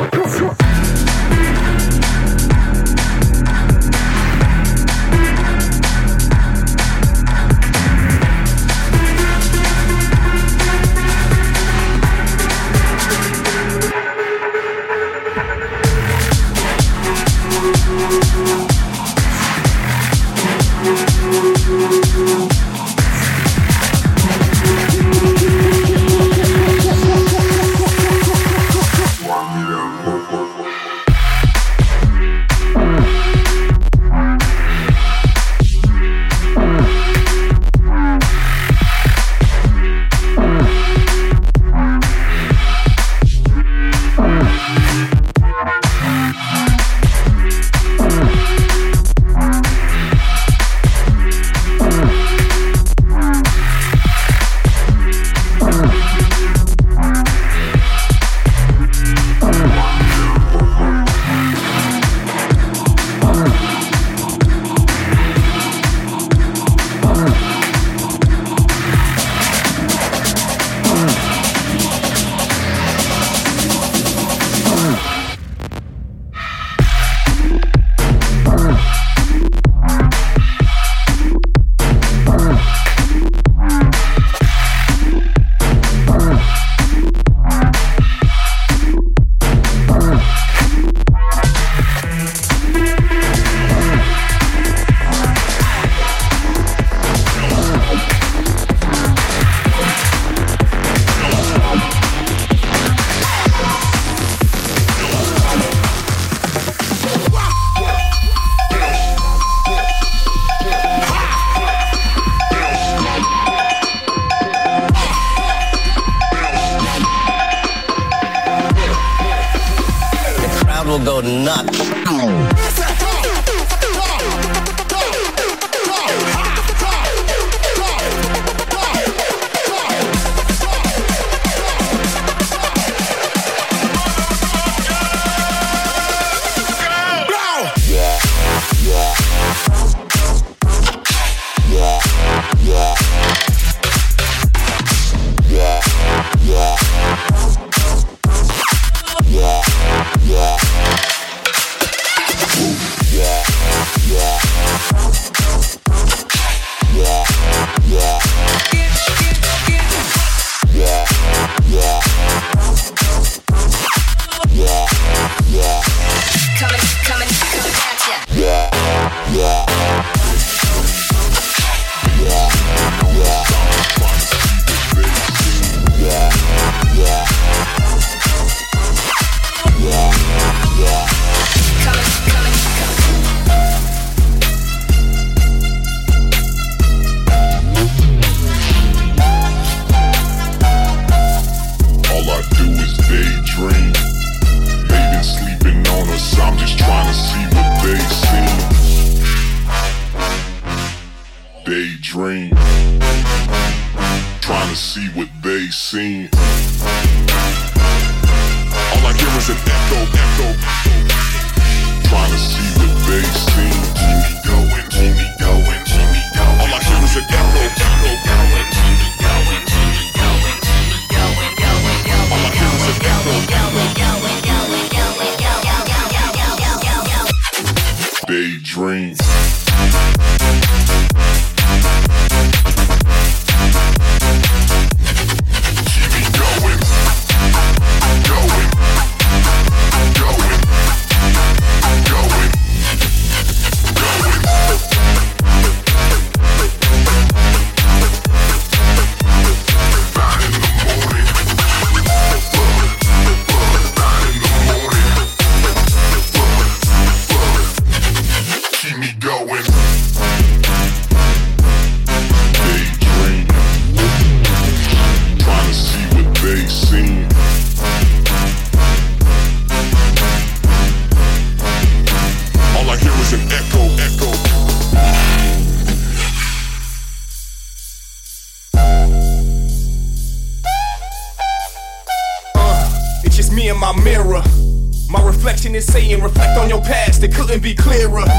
Chupa, chupa. dream. They've been sleeping on us, I'm just trying to see what they see. Daydream. Trying to see what they seen. and be clearer.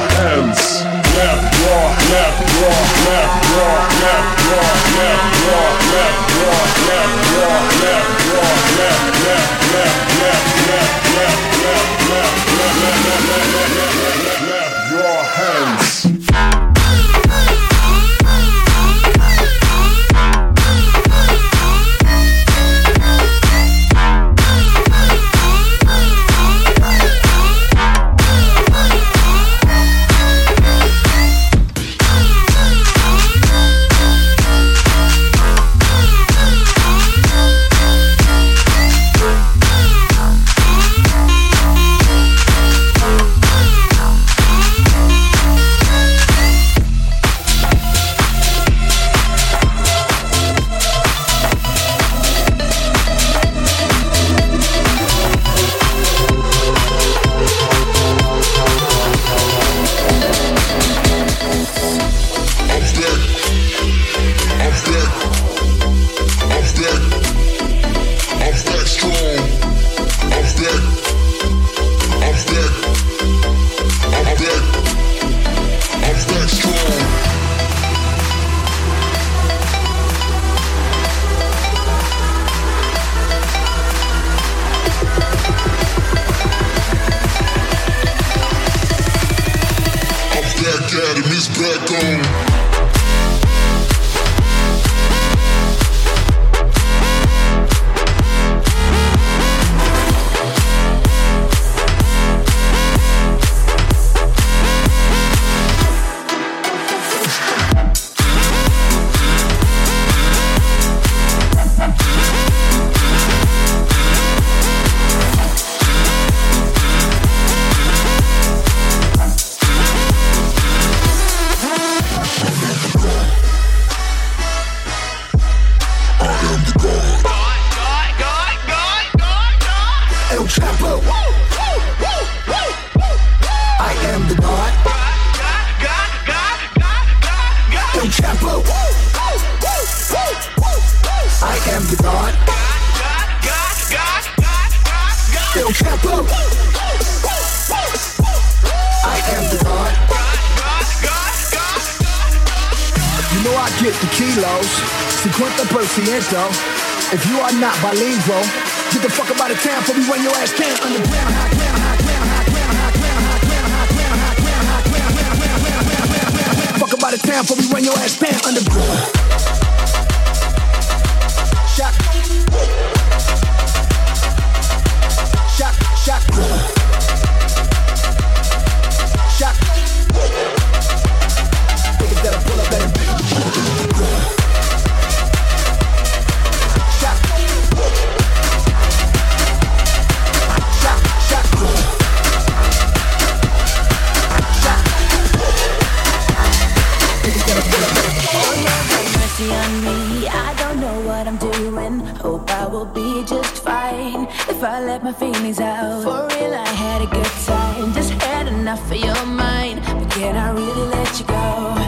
Clap your hands, clap your, clap your, clap your, clap your, clap your, clap your, clap your, clap your, clap, clap, clap, clap, clap, clap, clap, clap, clap, clap, clap, clap, El Chapo. I am the God. El Chapo. I am the God. El Chapo. I am the God. You know I get the kilos, 50%. If you are not bilingual, get the fuck up out of town for me when your ass can underground. high ground, high ground, high ground, high ground, high ground, high ground, high ground, high ground, high ground. Fuck up out of town for me when your ass can underground. Shot. Shot, shot. Shot. Will be just fine if I let my feelings out. For real, I had a good time. Just had enough of your mind. But can I really let you go?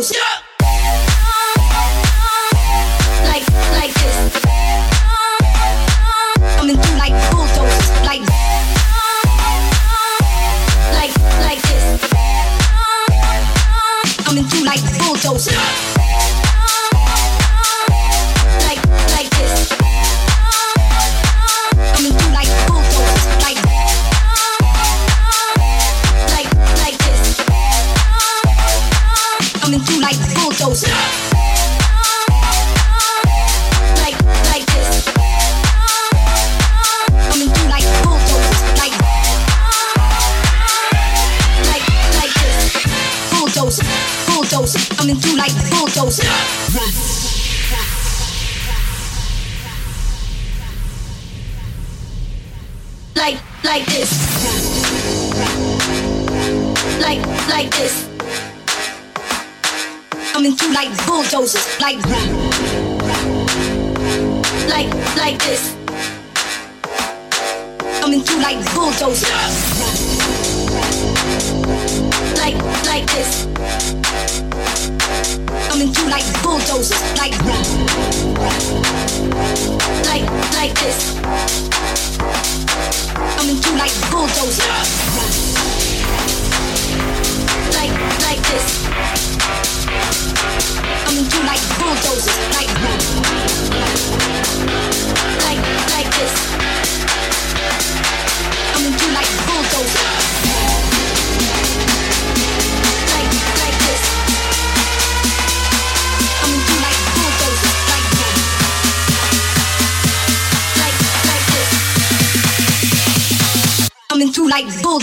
Like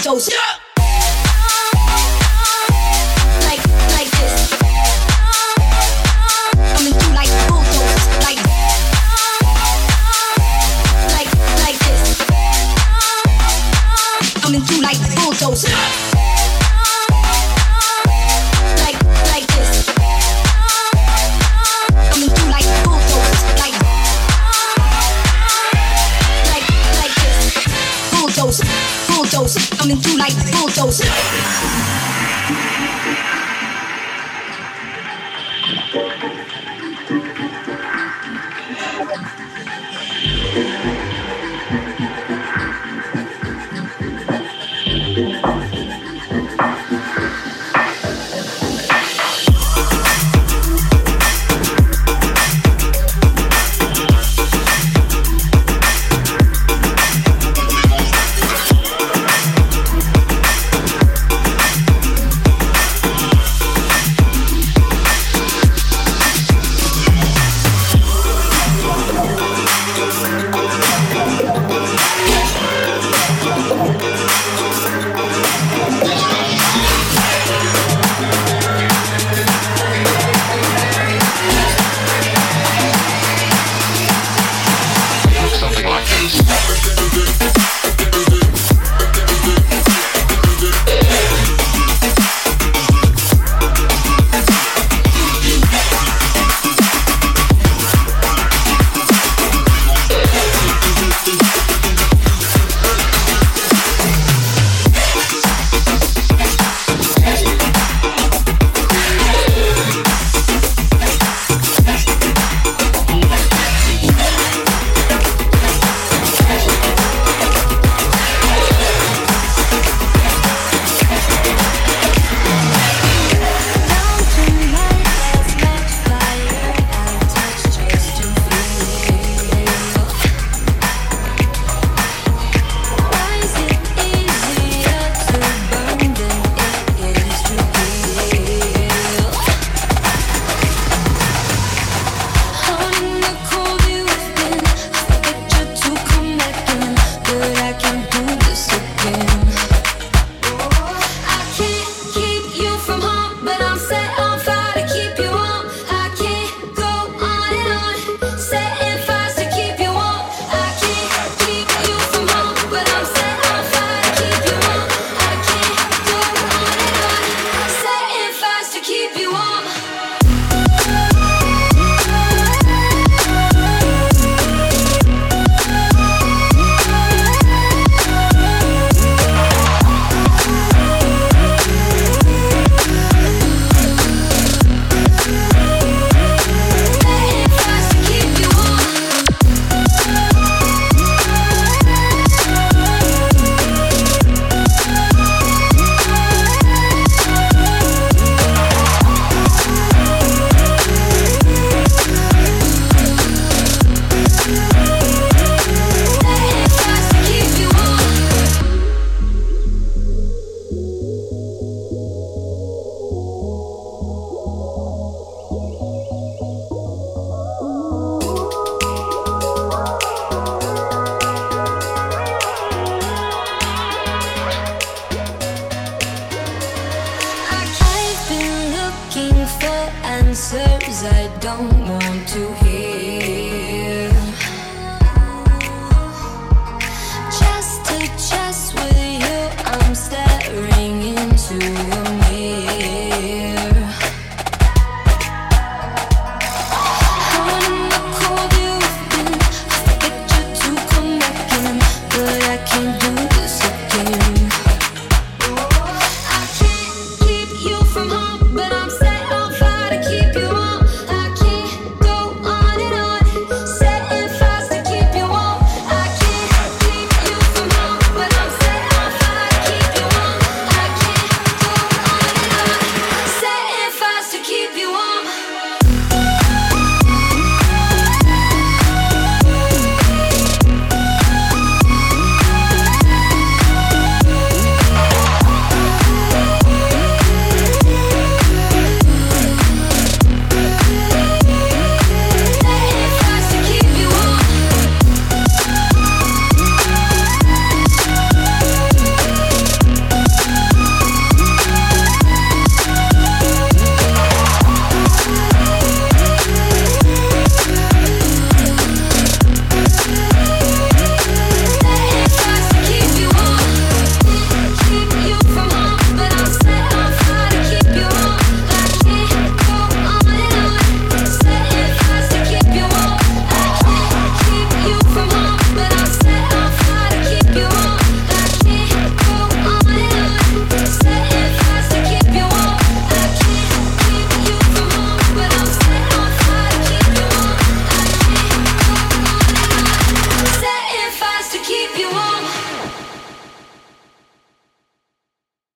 小心 answers